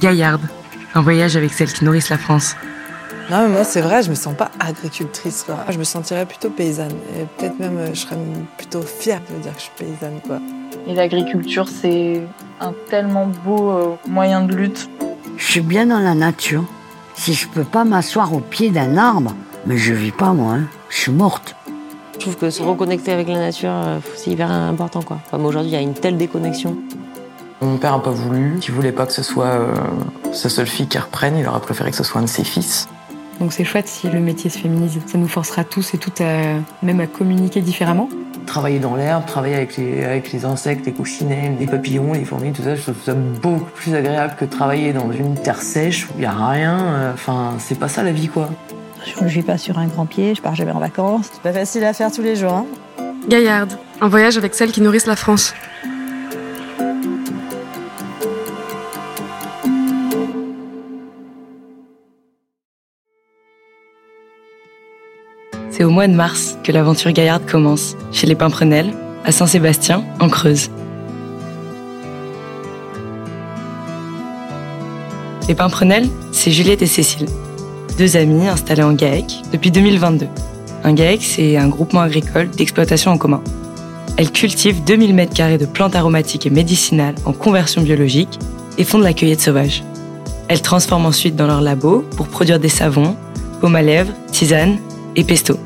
Gaillarde, un voyage avec celles qui nourrissent la France. Non, mais moi, c'est vrai, je me sens pas agricultrice, quoi. Je me sentirais plutôt paysanne. Et peut-être même, euh, je serais plutôt fière de dire que je suis paysanne, quoi. Et l'agriculture, c'est un tellement beau euh, moyen de lutte. Je suis bien dans la nature. Si je peux pas m'asseoir au pied d'un arbre, mais je vis pas, moi. Hein. Je suis morte. Je trouve que se reconnecter avec la nature, euh, c'est hyper important, quoi. Comme aujourd'hui, il y a une telle déconnexion. Mon père n'a pas voulu, il voulait pas que ce soit euh, sa seule fille qui reprenne, il aurait préféré que ce soit un de ses fils. Donc c'est chouette si le métier se féminise. Ça nous forcera tous et toutes à, même à communiquer différemment. Travailler dans l'herbe, travailler avec les, avec les insectes, les coccinelles, les papillons, les fourmis, tout ça, je trouve ça beaucoup plus agréable que travailler dans une terre sèche où il n'y a rien. euh, Enfin, c'est pas ça la vie, quoi. Je ne vis pas sur un grand pied, je pars jamais en vacances. C'est pas facile à faire tous les jours, hein. Gaillarde, un voyage avec celles qui nourrissent la France. C'est au mois de mars que l'aventure Gaillarde commence, chez les Pimprenelles, à Saint-Sébastien, en Creuse. Les Pimprenelles, c'est Juliette et Cécile, deux amies installées en GAEC depuis 2022. Un GAEC, c'est un groupement agricole d'exploitation en commun. Elles cultivent 2000 m2 de plantes aromatiques et médicinales en conversion biologique et font de la cueillette sauvage. Elles transforment ensuite dans leur labo pour produire des savons, baumes à lèvres, tisanes et pesto.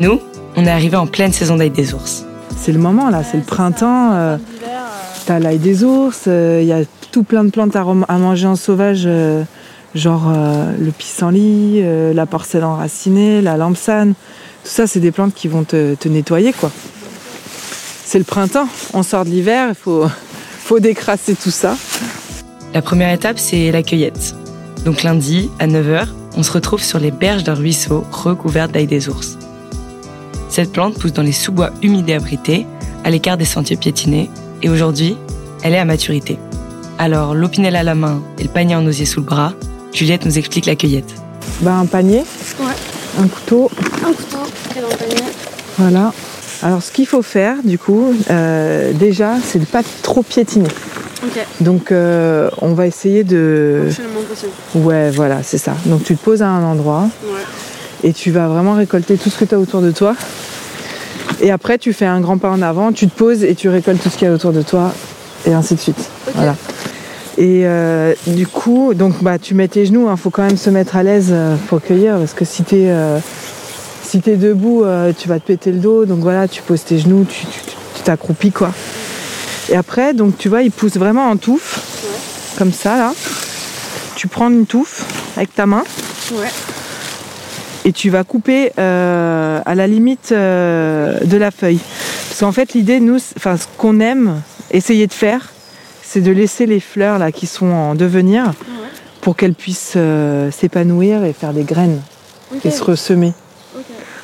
Nous, on est arrivés en pleine saison d'ail des ours. C'est le moment, là, c'est le printemps. euh, T'as l'ail des ours, il y a tout plein de plantes à, manger en sauvage, euh, genre euh, le pissenlit, euh, la porcelle enracinée, la lampsane. Tout ça, c'est des plantes qui vont te, te nettoyer, quoi. C'est le printemps, on sort de l'hiver, il faut, faut décrasser tout ça. La première étape, c'est la cueillette. Donc lundi, à 9h, on se retrouve sur les berges d'un ruisseau recouvert d'ail des ours. Cette plante pousse dans les sous-bois humides et abrités, à l'écart des sentiers piétinés, et aujourd'hui, elle est à maturité. Alors, l'opinel à la main et le panier en osier sous le bras, Juliette nous explique la cueillette. Ben, un panier, un couteau, Un couteau, est dans le panier. voilà. Alors, ce qu'il faut faire, du coup, euh, déjà, c'est de pas trop piétiner. Ok, Donc, euh, on va essayer de. absolument possible. Ouais, voilà, c'est ça. Donc, tu te poses à un endroit Ouais. et tu vas vraiment récolter tout ce que tu as autour de toi. Et après, tu fais un grand pas en avant, tu te poses et tu récoltes tout ce qu'il y a autour de toi, et ainsi de suite. Voilà. Et euh, du coup, donc bah, tu mets tes genoux, il faut quand même se mettre à l'aise euh, pour cueillir, parce que si tu es, si t'es debout, euh, tu vas te péter le dos. Donc voilà, tu poses tes genoux, tu t'accroupis, quoi. Et après, donc tu vois, il pousse vraiment en touffe, comme ça, là. Tu prends une touffe avec ta main Ouais. Et tu vas couper euh, à la limite euh, de la feuille. Parce qu'en fait, l'idée, nous, enfin, ce qu'on aime essayer de faire, c'est de laisser les fleurs là qui sont en devenir pour qu'elles puissent euh, s'épanouir et faire des graines et se ressemer.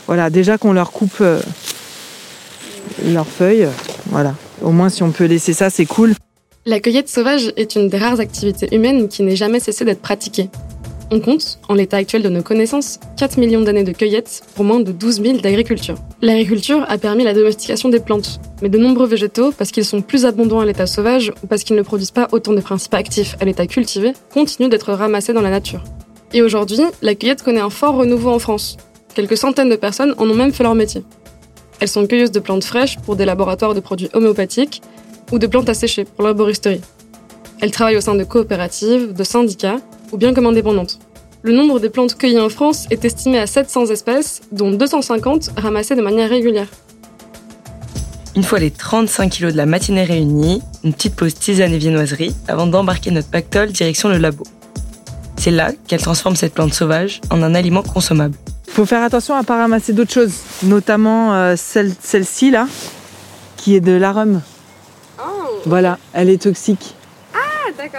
Voilà, déjà qu'on leur coupe euh, leurs feuilles, voilà. Au moins, si on peut laisser ça, c'est cool. La cueillette sauvage est une des rares activités humaines qui n'ait jamais cessé d'être pratiquée. On compte, en l'état actuel de nos connaissances, 4 millions d'années de cueillette pour moins de 12 000 d'agriculture. L'agriculture a permis la domestication des plantes, mais de nombreux végétaux, parce qu'ils sont plus abondants à l'état sauvage ou parce qu'ils ne produisent pas autant de principes actifs à l'état cultivé, continuent d'être ramassés dans la nature. Et aujourd'hui, la cueillette connaît un fort renouveau en France. Quelques centaines de personnes en ont même fait leur métier. Elles sont cueilleuses de plantes fraîches pour des laboratoires de produits homéopathiques ou de plantes à sécher pour l'herboristerie. Elles travaillent au sein de coopératives, de syndicats ou bien comme indépendantes. Le nombre des plantes cueillies en France est estimé à 700 espèces, dont 250 ramassées de manière régulière. Une fois les 35 kilos de la matinée réunis, une petite pause tisane et viennoiserie avant d'embarquer notre pactole direction le labo. C'est là qu'elle transforme cette plante sauvage en un aliment consommable. faut faire attention à pas ramasser d'autres choses, notamment euh, celle, celle-ci là, qui est de l'arum. Voilà, elle est toxique.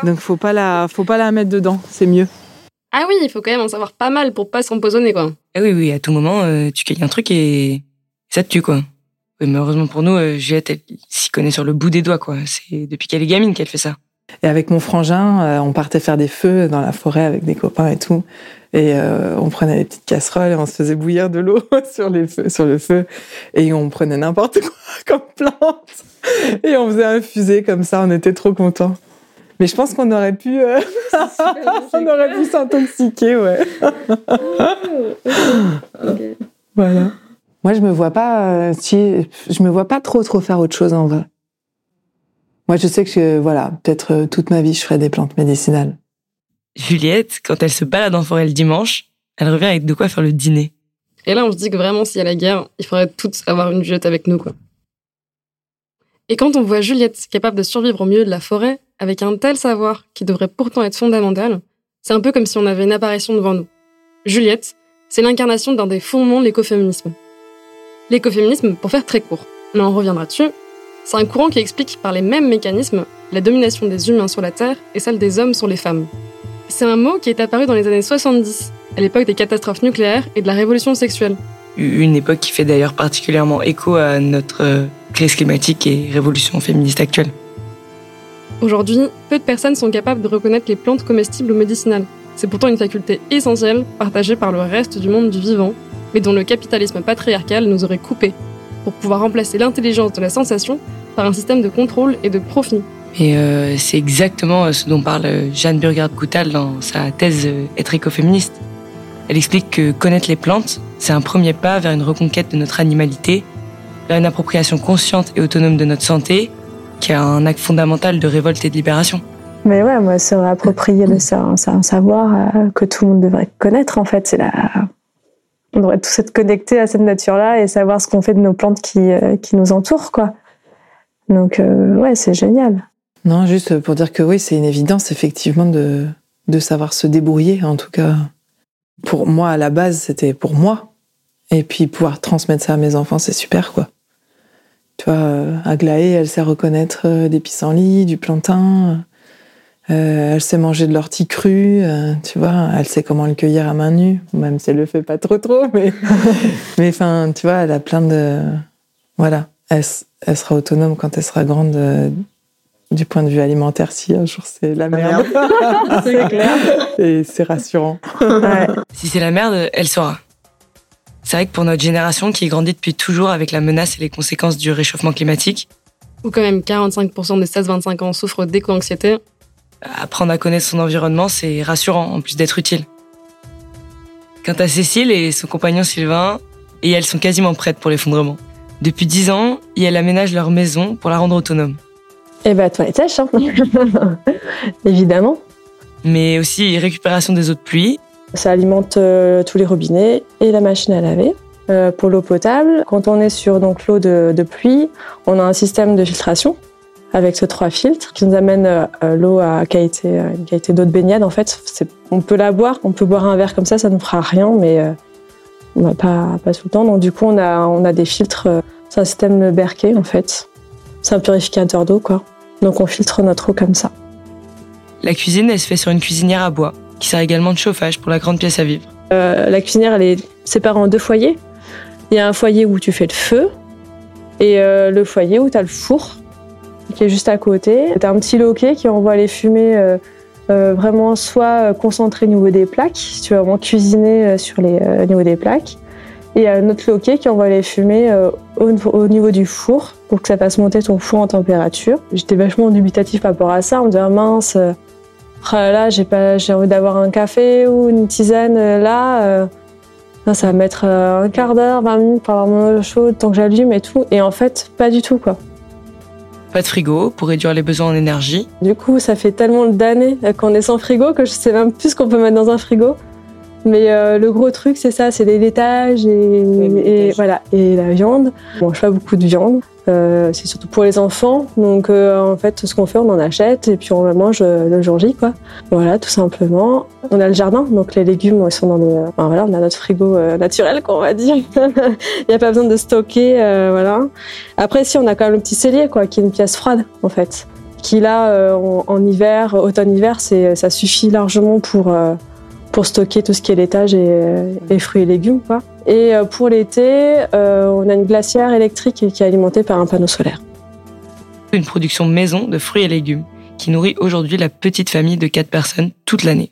Donc faut pas la, faut pas la mettre dedans, c'est mieux. Ah oui, il faut quand même en savoir pas mal pour pas s'empoisonner, quoi. Ah oui, oui, à tout moment, euh, tu cueilles un truc et ça te tue, quoi. Oui, mais heureusement pour nous, euh, Juliette, elle s'y connaît sur le bout des doigts, quoi. C'est depuis qu'elle est gamine qu'elle fait ça. Et avec mon frangin, euh, on partait faire des feux dans la forêt avec des copains et tout. Et euh, on prenait des petites casseroles et on se faisait bouillir de l'eau sur les feux, sur le feu. Et on prenait n'importe quoi comme plante. Et on faisait infuser comme ça, on était trop contents. Mais je pense qu'on aurait pu, euh, on aurait pu s'intoxiquer, ouais. Voilà. Moi, je me vois pas, euh, si, je me vois pas trop, trop faire autre chose en vrai. Moi, je sais que, voilà, peut-être euh, toute ma vie, je ferai des plantes médicinales. Juliette, quand elle se balade en forêt le dimanche, elle revient avec de quoi faire le dîner. Et là, on se dit que vraiment, s'il y a la guerre, il faudrait toutes avoir une Juliette avec nous, quoi. Et quand on voit Juliette capable de survivre au milieu de la forêt, avec un tel savoir qui devrait pourtant être fondamental, c'est un peu comme si on avait une apparition devant nous. Juliette, c'est l'incarnation d'un des fondements de l'écoféminisme. L'écoféminisme, pour faire très court, mais on reviendra dessus, c'est un courant qui explique par les mêmes mécanismes la domination des humains sur la Terre et celle des hommes sur les femmes. C'est un mot qui est apparu dans les années 70, à l'époque des catastrophes nucléaires et de la révolution sexuelle. Une époque qui fait d'ailleurs particulièrement écho à notre euh, crise climatique et révolution féministe actuelle. Aujourd'hui, peu de personnes sont capables de reconnaître les plantes comestibles ou médicinales. C'est pourtant une faculté essentielle, partagée par le reste du monde du vivant, mais dont le capitalisme patriarcal nous aurait coupé, pour pouvoir remplacer l'intelligence de la sensation par un système de contrôle et de profit. Et euh, c'est exactement ce dont parle Jeanne Burgard-Goutal dans sa thèse Être écoféministe. Elle explique que connaître les plantes, c'est un premier pas vers une reconquête de notre animalité, vers une appropriation consciente et autonome de notre santé, qui est un acte fondamental de révolte et de libération. Mais ouais, moi, se réapproprier de ça, c'est un savoir euh, que tout le monde devrait connaître, en fait. C'est la... On devrait tous être connectés à cette nature-là et savoir ce qu'on fait de nos plantes qui, euh, qui nous entourent, quoi. Donc, euh, ouais, c'est génial. Non, juste pour dire que oui, c'est une évidence, effectivement, de, de savoir se débrouiller, en tout cas. Pour moi, à la base, c'était pour moi. Et puis, pouvoir transmettre ça à mes enfants, c'est super, quoi. Tu vois, euh, Aglaé, elle sait reconnaître euh, des pissenlits, du plantain. Euh, elle sait manger de l'ortie crue, euh, tu vois. Elle sait comment le cueillir à main nue, même si elle le fait pas trop trop, mais mais enfin, tu vois, elle a plein de voilà. Elle, elle sera autonome quand elle sera grande euh, du point de vue alimentaire. Si un jour c'est la merde, c'est clair. Et c'est rassurant. Ouais. Si c'est la merde, elle saura. C'est vrai que pour notre génération qui grandit depuis toujours avec la menace et les conséquences du réchauffement climatique, Ou quand même 45% des 16-25 ans souffrent d'éco-anxiété, apprendre à connaître son environnement, c'est rassurant en plus d'être utile. Quant à Cécile et son compagnon Sylvain, et elles sont quasiment prêtes pour l'effondrement. Depuis 10 ans, et elles aménagent leur maison pour la rendre autonome. Et bah, toilette sèche, hein. Évidemment. Mais aussi récupération des eaux de pluie, Ça alimente euh, tous les robinets et la machine à laver. Euh, pour l'eau potable, quand on est sur donc l'eau de, pluie, on a un système de filtration avec ces trois filtres qui nous amène euh, l'eau à qualité, une qualité d'eau de baignade. En fait, on peut la boire, on peut boire un verre comme ça, ça ne fera rien, mais pas, pas tout le temps. Donc du coup, on a, on a des filtres. c'est un système Berkey en fait. C'est un purificateur d'eau quoi. Donc on filtre notre eau comme ça. la cuisine, elle se fait sur une cuisinière à bois, qui sert également de chauffage pour la grande pièce à vivre. Euh, la cuisinière, elle est séparée en deux foyers. Il y a un foyer où tu fais le feu et euh, le foyer où tu as le four qui est juste à côté. Tu as un petit loquet qui envoie les fumées euh, euh, vraiment soit concentrées au niveau des plaques, si tu veux vraiment cuisiner sur les, au niveau des plaques. Et un autre loquet qui envoie les fumées au, au niveau du four pour que ça fasse monter ton four en température. J'étais vachement dubitatif par rapport à ça, en me disant mince, là j'ai pas, j'ai envie d'avoir un café ou une tisane euh, là. euh, ça va mettre euh, un quart d'heure, 20 minutes pour avoir mon eau chaude, tant que j'allume et tout. Et en fait, pas du tout, quoi. Pas de frigo pour réduire les besoins en énergie. Du coup, ça fait tellement d'années qu'on est sans frigo que je sais même plus ce qu'on peut mettre dans un frigo. Mais euh, le gros truc, c'est ça, c'est les laitages et, et voilà et la viande. On mange pas beaucoup de viande. Euh, c'est surtout pour les enfants. Donc euh, en fait, ce qu'on fait, on en achète et puis on le mange euh, le jour J, quoi. Voilà, tout simplement. On a le jardin, donc les légumes, sont dans nos. enfin, voilà, on a notre frigo naturel, qu'on va dire. Il n'y a pas besoin de stocker, voilà. Après, si on a quand même le petit cellier, quoi, qui est une pièce froide, en fait qui là en, hiver, automne-hiver, ça suffit largement pour pour stocker tout ce qui est laitage et, et fruits et légumes quoi. Et euh, pour l'été, euh, on a une glacière électrique qui est alimentée par un panneau solaire. Une production maison de fruits et légumes, qui nourrit aujourd'hui la petite famille de 4 personnes toute l'année.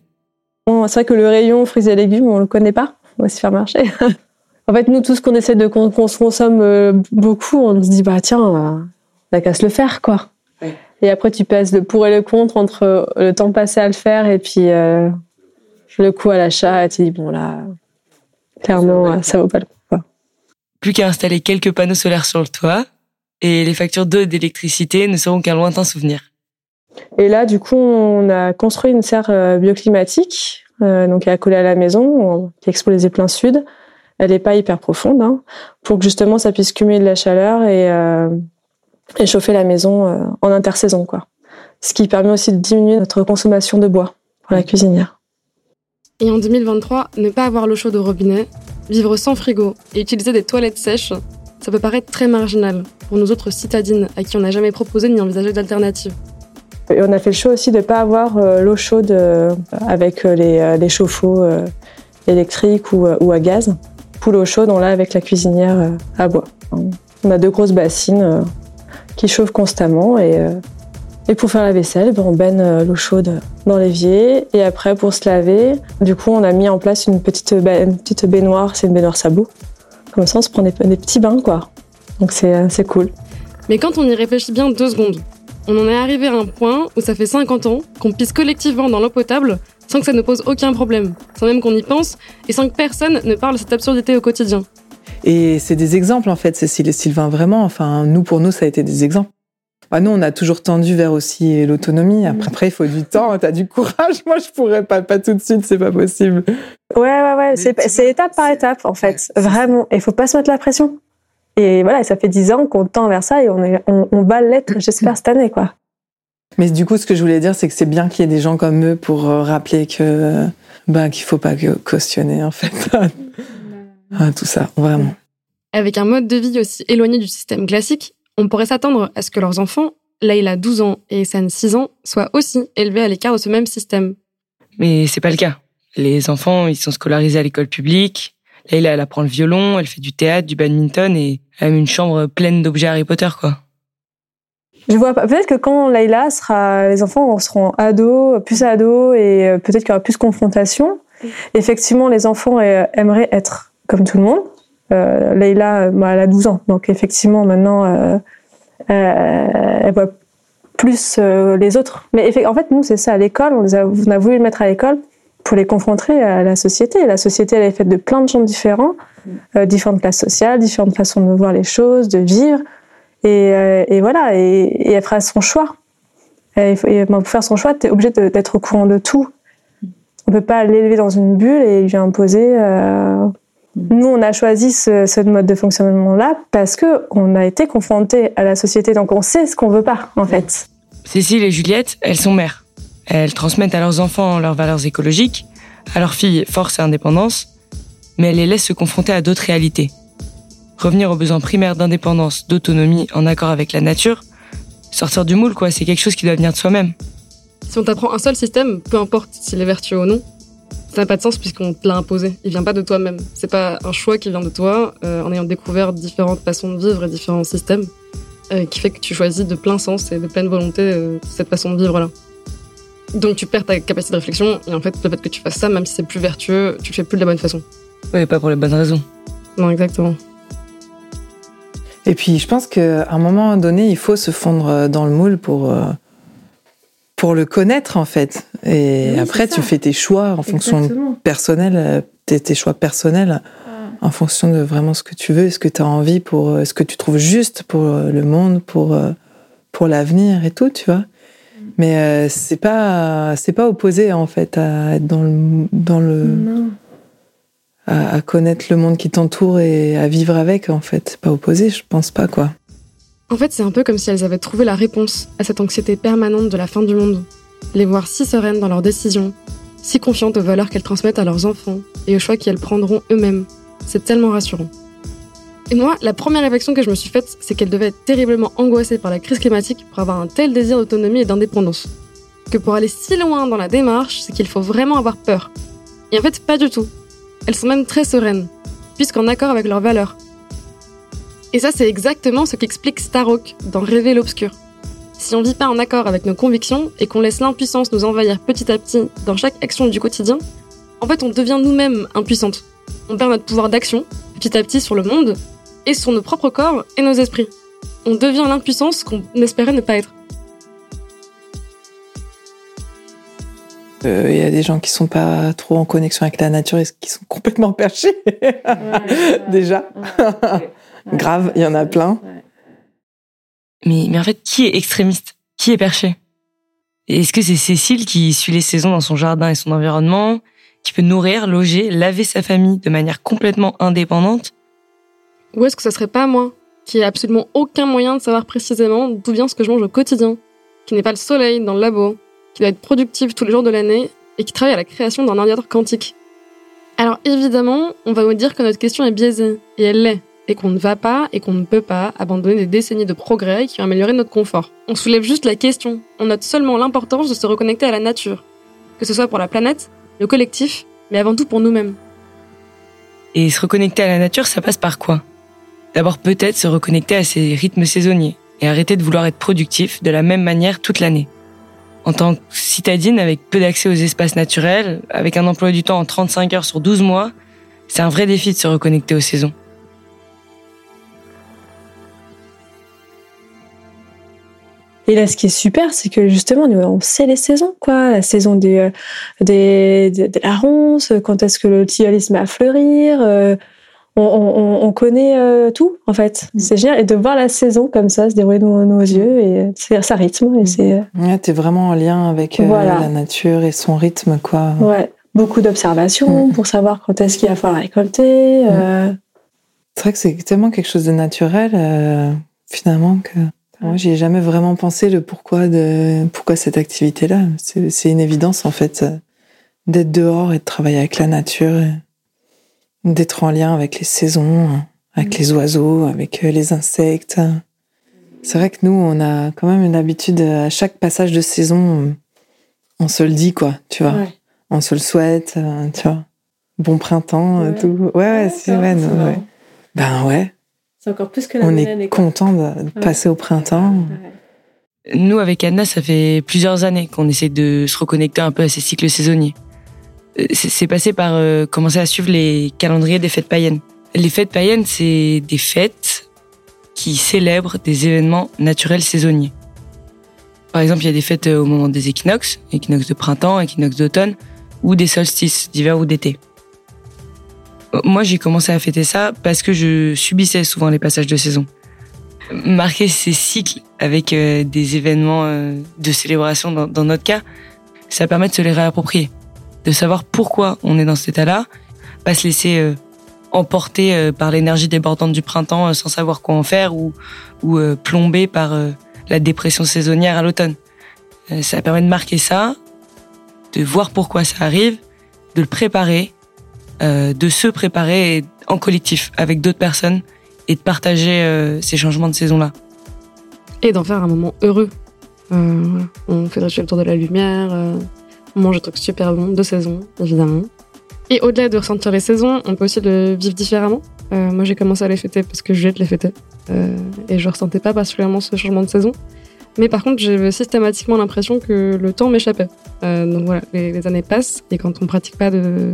Bon, c'est vrai que le rayon fruits et légumes, on le connaît pas au supermarché. en fait, nous, tout ce qu'on essaie de qu'on qu'on se consomme euh, beaucoup, on se dit bah tiens, on a, on qu'à se le faire quoi. Et après, tu passes le pour et le contre entre le temps passé à le faire et puis euh, le coût à l'achat. Et tu dis, bon, là, clairement, ça vaut pas le coup. Quoi. Plus qu'à installer quelques panneaux solaires sur le toit, et les factures d'eau et d'électricité ne seront qu'un lointain souvenir. Et là, du coup, on a construit une serre euh, bioclimatique, euh, donc elle a collé à la maison, qui exposée plein sud. Elle n'est pas hyper profonde, hein, pour que justement ça puisse cumuler de la chaleur et, euh, et chauffer la maison euh, en intersaison, quoi. Ce qui permet aussi de diminuer notre consommation de bois pour la cuisinière. Et en 2023, ne pas avoir l'eau chaude au robinet, vivre sans frigo et utiliser des toilettes sèches, ça peut paraître très marginal pour nous autres citadines à qui on n'a jamais proposé ni envisagé d'alternative. Et on a fait le choix aussi de ne pas avoir euh, l'eau chaude euh, avec euh, les, chauffe-eau électriques ou, ou, à gaz. Pour l'eau chaude, on l'a avec la cuisinière à bois. On a deux grosses bassines qui chauffent constamment et, et pour faire la vaisselle, ben, on baigne l'eau chaude dans l'évier et après pour se laver, du coup on a mis en place une petite, une petite baignoire, c'est une baignoire sabot. Comme ça on se prend des, des petits bains quoi. Donc c'est cool. Mais quand on y réfléchit bien deux secondes, on en est arrivé à un point où ça fait 50 ans qu'on pisse collectivement dans l'eau potable sans que ça ne pose aucun problème, sans même qu'on y pense et sans que personne ne parle de cette absurdité au quotidien. Et c'est des exemples en fait, Cécile et Sylvain, vraiment. Enfin, nous, pour nous, ça a été des exemples. Bah, nous, on a toujours tendu vers aussi l'autonomie. Après, après, il faut du temps, t'as du courage. Moi, je pourrais pas, pas tout de suite, c'est pas possible. Ouais, ouais, ouais. C'est étape par étape, en fait. Vraiment. Il faut pas se mettre la pression. Et voilà, ça fait dix ans qu'on tend vers ça et on, est, on, on va l'être, j'espère, cette année, quoi. Mais du coup, ce que je voulais dire, c'est que c'est bien qu'il y ait des gens comme eux pour euh, rappeler que ben qu'il faut pas cautionner en fait tout ça, vraiment. Avec un mode de vie aussi éloigné du système classique, on pourrait s'attendre à ce que leurs enfants, Leïla 12 ans et Essan 6 ans, soient aussi élevés à l'écart de ce même système. Mais c'est pas le cas. Les enfants, ils sont scolarisés à l'école publique. Leïla, elle apprend le violon, elle fait du théâtre, du badminton et elle a une chambre pleine d'objets Harry Potter, quoi. Je vois pas. Peut-être que quand Layla sera, les enfants seront ados, plus ados, et euh, peut-être qu'il y aura plus de confrontation. Effectivement, les enfants euh, aimeraient être comme tout le monde. Euh, bah, elle a 12 ans, donc effectivement, maintenant, euh, euh, elle voit plus les autres. Mais en fait, nous, c'est ça. À l'école, on, a, voulu le mettre à l'école pour les confronter à la société. La société, elle est faite de plein de gens différents, différentes classes sociales, différentes façons de voir les choses, de vivre. Et, voilà, et, elle fera son choix. Et, et pour faire son choix, tu es obligé d'être au courant de tout. On peut pas l'élever dans une bulle et lui imposer. Nous, on a choisi ce, ce mode de fonctionnement-là parce que on a été confronté à la société, donc on sait ce qu'on veut pas, en fait. Cécile et Juliette, elles sont mères. Elles transmettent à leurs enfants leurs valeurs écologiques, à leurs filles force et indépendance, mais elles les laissent se confronter à d'autres réalités revenir aux besoins primaires d'indépendance, d'autonomie en accord avec la nature, sortir du moule, quoi, c'est quelque chose qui doit venir de soi-même. Si on t'apprend un seul système, peu importe s'il est vertueux ou non, ça n'a pas de sens puisqu'on te l'a imposé. Il vient pas de toi-même. C'est pas un choix qui vient de toi euh, en ayant découvert différentes façons de vivre et différents systèmes euh, qui fait que tu choisis de plein sens et de pleine volonté euh, cette façon de vivre là. Donc tu perds ta capacité de réflexion et en fait le fait que tu fasses ça, même si c'est plus vertueux, tu le fais plus de la bonne façon. Oui, pas pour les bonnes raisons. Non, exactement. Et puis, je pense qu'à un moment donné, il faut se fondre dans le moule pour, euh, pour le connaître, en fait. Et oui, après, tu fais tes choix en fonction personnelle, tes, tes choix personnels, en fonction de vraiment ce que tu veux, ce que tu as envie, pour euh, ce que tu trouves juste pour euh, le monde, pour, pour l'avenir et tout, tu vois. Mais euh, c'est pas c'est pas opposé en fait à être dans le dans le non à, connaître le monde qui t'entoure et à vivre avec, en fait. Pas opposé, je pense pas, quoi. En fait, c'est un peu comme si elles avaient trouvé la réponse à cette anxiété permanente de la fin du monde. Les voir si sereines dans leurs décisions, si confiantes aux valeurs qu'elles transmettent à leurs enfants et aux choix qu'elles prendront eux-mêmes. C'est tellement rassurant. Et moi, la première réflexion que je me suis faite, c'est qu'elles devaient être terriblement angoissées par la crise climatique pour avoir un tel désir d'autonomie et d'indépendance. Que pour aller si loin dans la démarche, c'est qu'il faut vraiment avoir peur. Et en fait, pas du tout. Elles sont même très sereines, puisqu'en accord avec leurs valeurs. Et ça, c'est exactement ce qu'explique Starhawk dans Rêver l'obscur. Si on ne vit pas en accord avec nos convictions et qu'on laisse l'impuissance nous envahir petit à petit dans chaque action du quotidien, en fait, on devient nous-mêmes impuissantes. On perd notre pouvoir d'action, petit à petit, sur le monde, et sur nos propres corps et nos esprits. On devient l'impuissance qu'on espérait ne pas être. Il y a des gens qui sont pas trop en connexion avec la nature et qui sont complètement perchés. Déjà. Grave, il y en a plein. Mais, mais en fait, qui est extrémiste? Qui est perché? Est-ce que c'est Cécile qui suit les saisons dans son jardin et son environnement, qui peut nourrir, loger, laver sa famille de manière complètement indépendante? Ou est-ce que ce serait pas moi, qui ai absolument aucun moyen de savoir précisément d'où vient ce que je mange au quotidien, qui n'est pas le soleil dans le labo, qui doit être productive tous les jours de l'année et qui travaille à la création d'un ordinateur quantique? Alors évidemment, on va vous dire que notre question est biaisée, et elle l'est, et qu'on ne va pas et qu'on ne peut pas abandonner des décennies de progrès qui ont amélioré notre confort. On soulève juste la question, on note seulement l'importance de se reconnecter à la nature, que ce soit pour la planète, le collectif, mais avant tout pour nous-mêmes. Et se reconnecter à la nature, ça passe par quoi? D'abord peut-être se reconnecter à ses rythmes saisonniers et arrêter de vouloir être productif de la même manière toute l'année. En tant que citadine avec peu d'accès aux espaces naturels, avec un emploi du temps en 35 heures sur 12 mois, c'est un vrai défi de se reconnecter aux saisons. Et là, ce qui est super, c'est que justement, nous, on sait les saisons, quoi. La saison des, euh, des, des- de la ronce, quand est-ce que le tilleul se met à fleurir. euh, on, on, on connaît euh, tout, en fait. C'est génial. Et de voir la saison comme ça se dérouler devant nos yeux, et c'est ça rythme. Et c'est, euh, Ouais, t'es vraiment en lien avec euh, Voilà. la nature et son rythme, quoi. ouais, beaucoup d'observations pour savoir quand est-ce qu'il va falloir récolter. C'est vrai que c'est tellement quelque chose de naturel, finalement, que moi, j'y ai jamais vraiment pensé le pourquoi de pourquoi cette activité-là. C'est une évidence, en fait, euh, d'être dehors et de travailler avec la nature, d'être en lien avec les saisons, avec les oiseaux, avec euh, les insectes. C'est vrai que nous, on a quand même une habitude, euh, à chaque passage de saison, on- se le dit, quoi, tu vois. Ouais. On se le souhaite, tu vois. Bon printemps, Ouais. tout. Ouais, ouais, c'est marrant. ouais. Ben ouais, C'est encore plus que on est content de, passer au printemps. Nous, avec Anna, ça fait plusieurs années qu'on essaie de se reconnecter un peu à ces cycles saisonniers. Euh, C'est passé par euh, commencer à suivre les calendriers des fêtes païennes. Les fêtes païennes, c'est des fêtes qui célèbrent des événements naturels saisonniers. Par exemple, il y a des fêtes euh, au moment des équinoxes, équinoxe de printemps, équinoxe d'automne, ou des solstices d'hiver ou d'été. Moi, j'ai commencé à fêter ça parce que je subissais souvent les passages de saison marquer ces cycles avec euh, des événements euh, de célébration dans, notre cas, ça permet de se les réapproprier, de savoir pourquoi on est dans cet état-là, pas se laisser euh, emporter par l'énergie débordante du printemps sans savoir quoi en faire ou, ou plomber par la dépression saisonnière à l'automne. Ça permet de marquer ça, de voir pourquoi ça arrive, de le préparer, euh, de se préparer en collectif avec d'autres personnes et de partager euh, ces changements de saison-là. Et d'en faire un moment heureux. Euh, on fait le autour de la lumière, on mange des trucs super bons, de saison, évidemment. Et au-delà de ressentir les saisons, on peut aussi le vivre différemment. Moi, j'ai commencé à les fêter parce que Juliette les fêtait. Euh, et je ressentais pas particulièrement ce changement de saison. Mais par contre, j'ai systématiquement l'impression que le temps m'échappait. Donc voilà, les, les années passent et quand on pratique pas de,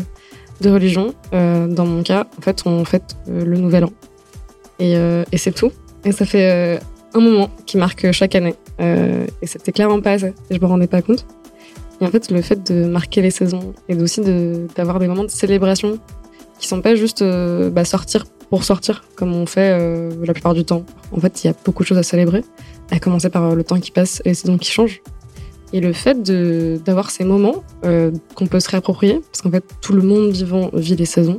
de religion, euh, dans mon cas, en fait, on fête euh, le nouvel an. Et, euh, et c'est tout. Et ça fait un moment qui marque chaque année. Et c'était clairement pas assez. Je me rendais pas compte. Et en fait, le fait de marquer les saisons et aussi d'avoir des moments de célébration qui sont pas juste bah, sortir pour sortir, comme on fait la plupart du temps. En fait, il y a beaucoup de choses à célébrer, à commencer par le temps qui passe et les saisons qui changent. Et le fait d'avoir ces moments euh, qu'on peut se réapproprier, parce qu'en fait, tout le monde vivant vit les saisons,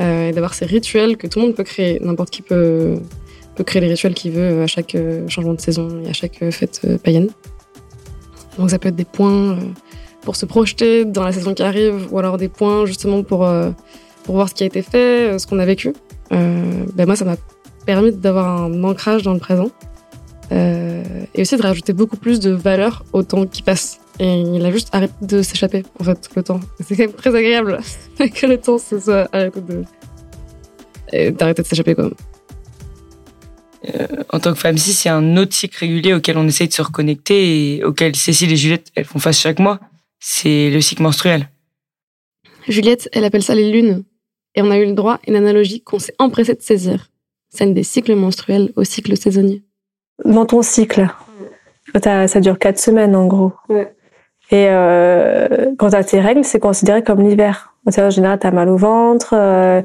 euh, et d'avoir ces rituels que tout le monde peut créer. N'importe qui peut, peut créer les rituels qu'il veut à chaque euh, changement de saison et à chaque fête païenne. Donc ça peut être des points pour se projeter dans la saison qui arrive, ou alors des points justement pour, pour voir ce qui a été fait, ce qu'on a vécu. Ben moi, ça m'a permis d'avoir un ancrage dans le présent. Euh, et aussi de rajouter beaucoup plus de valeur au temps qui passe. Et il a juste arrêté de s'échapper, en fait, le temps. C'est quand même très agréable que le temps se soit arrêté de. et d'arrêter de s'échapper, quoi. Euh, en tant que femme cis, il y a un autre cycle régulier auquel on essaye de se reconnecter et auquel Cécile et Juliette elles font face chaque mois. C'est le cycle menstruel. Juliette, elle appelle ça les lunes. Et on a eu le droit à une analogie qu'on s'est empressé de saisir. Celle des cycles menstruels au cycle saisonnier. Dans ton cycle, t'as- ça dure quatre semaines en gros. Et euh, quand tu as tes règles, c'est considéré comme l'hiver. En général, tu as mal au ventre, euh,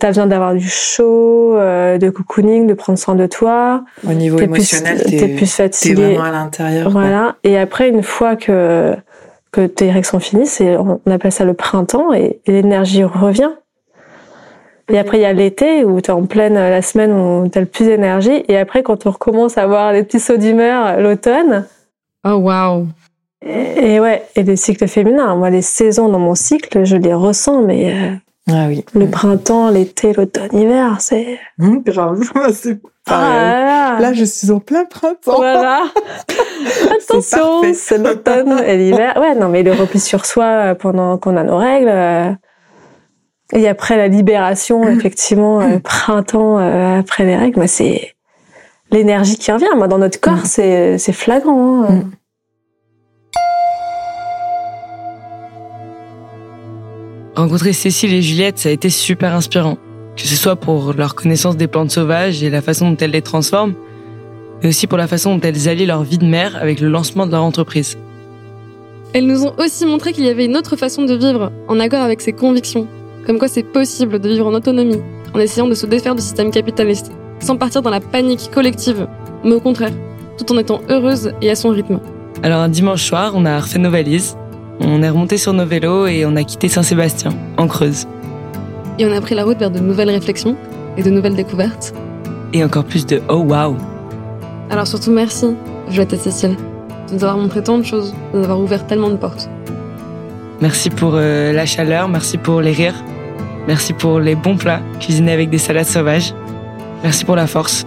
tu as besoin d'avoir du chaud, euh, de cocooning, de prendre soin de toi. Au niveau émotionnel, plus, t'es t'es plus fatigué. t'es vraiment à l'intérieur. quoi. Voilà. Et après, une fois que, que tes règles sont finies, c'est, on appelle ça le printemps et, et l'énergie revient. Et après, il y a l'été où tu es en pleine la semaine où tu as le plus d'énergie. Et après, quand on recommence à avoir les petits sauts d'humeur, l'automne. Oh, waouh. Et, et ouais, et les cycles féminins. Moi, les saisons dans mon cycle, je les ressens, mais euh, Ah oui. le printemps, l'été, l'automne, l'hiver, c'est. Hum, grave. c'est Ah pareil. là là. Là, je suis en plein printemps. Voilà. Attention, c'est l'automne et l'hiver. Ouais, non, mais le repli sur soi euh, pendant qu'on a nos règles. Et après la libération, effectivement, euh, printemps euh, après les règles, bah, c'est l'énergie qui revient. Moi, dans notre corps, c'est c'est flagrant. hein. Rencontrer Cécile et Juliette, ça a été super inspirant. Que ce soit pour leur connaissance des plantes sauvages et la façon dont elles les transforment, mais aussi pour la façon dont elles allient leur vie de mère avec le lancement de leur entreprise. Elles nous ont aussi montré qu'il y avait une autre façon de vivre, en accord avec ses convictions. Comme quoi c'est possible de vivre en autonomie, en essayant de se défaire du système capitaliste, sans partir dans la panique collective, mais au contraire, tout en étant heureuse et à son rythme. Alors un dimanche soir, on a refait nos valises, on est remonté sur nos vélos et on a quitté Saint-Sébastien, en Creuse. Et on a pris la route vers de nouvelles réflexions et de nouvelles découvertes. Et encore plus de oh wow. Alors surtout merci, Juliette et Cécile, de nous avoir montré tant de choses, de nous avoir ouvert tellement de portes. Merci pour euh, la chaleur, merci pour les rires, merci pour les bons plats cuisinés avec des salades sauvages, merci pour la force.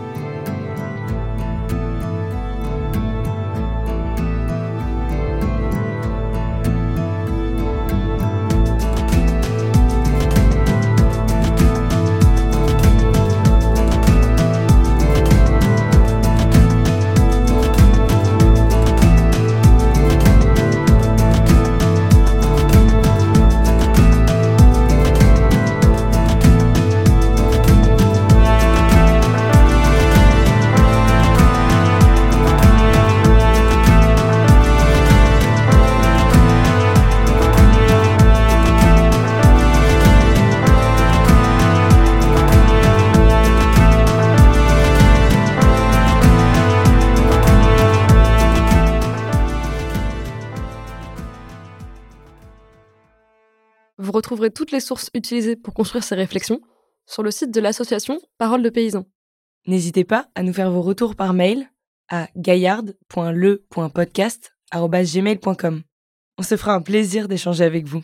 Vous retrouverez toutes les sources utilisées pour construire ces réflexions sur le site de l'association Parole de paysans. N'hésitez pas à nous faire vos retours par mail à gaillard.le.podcast@gmail.com. On se fera un plaisir d'échanger avec vous.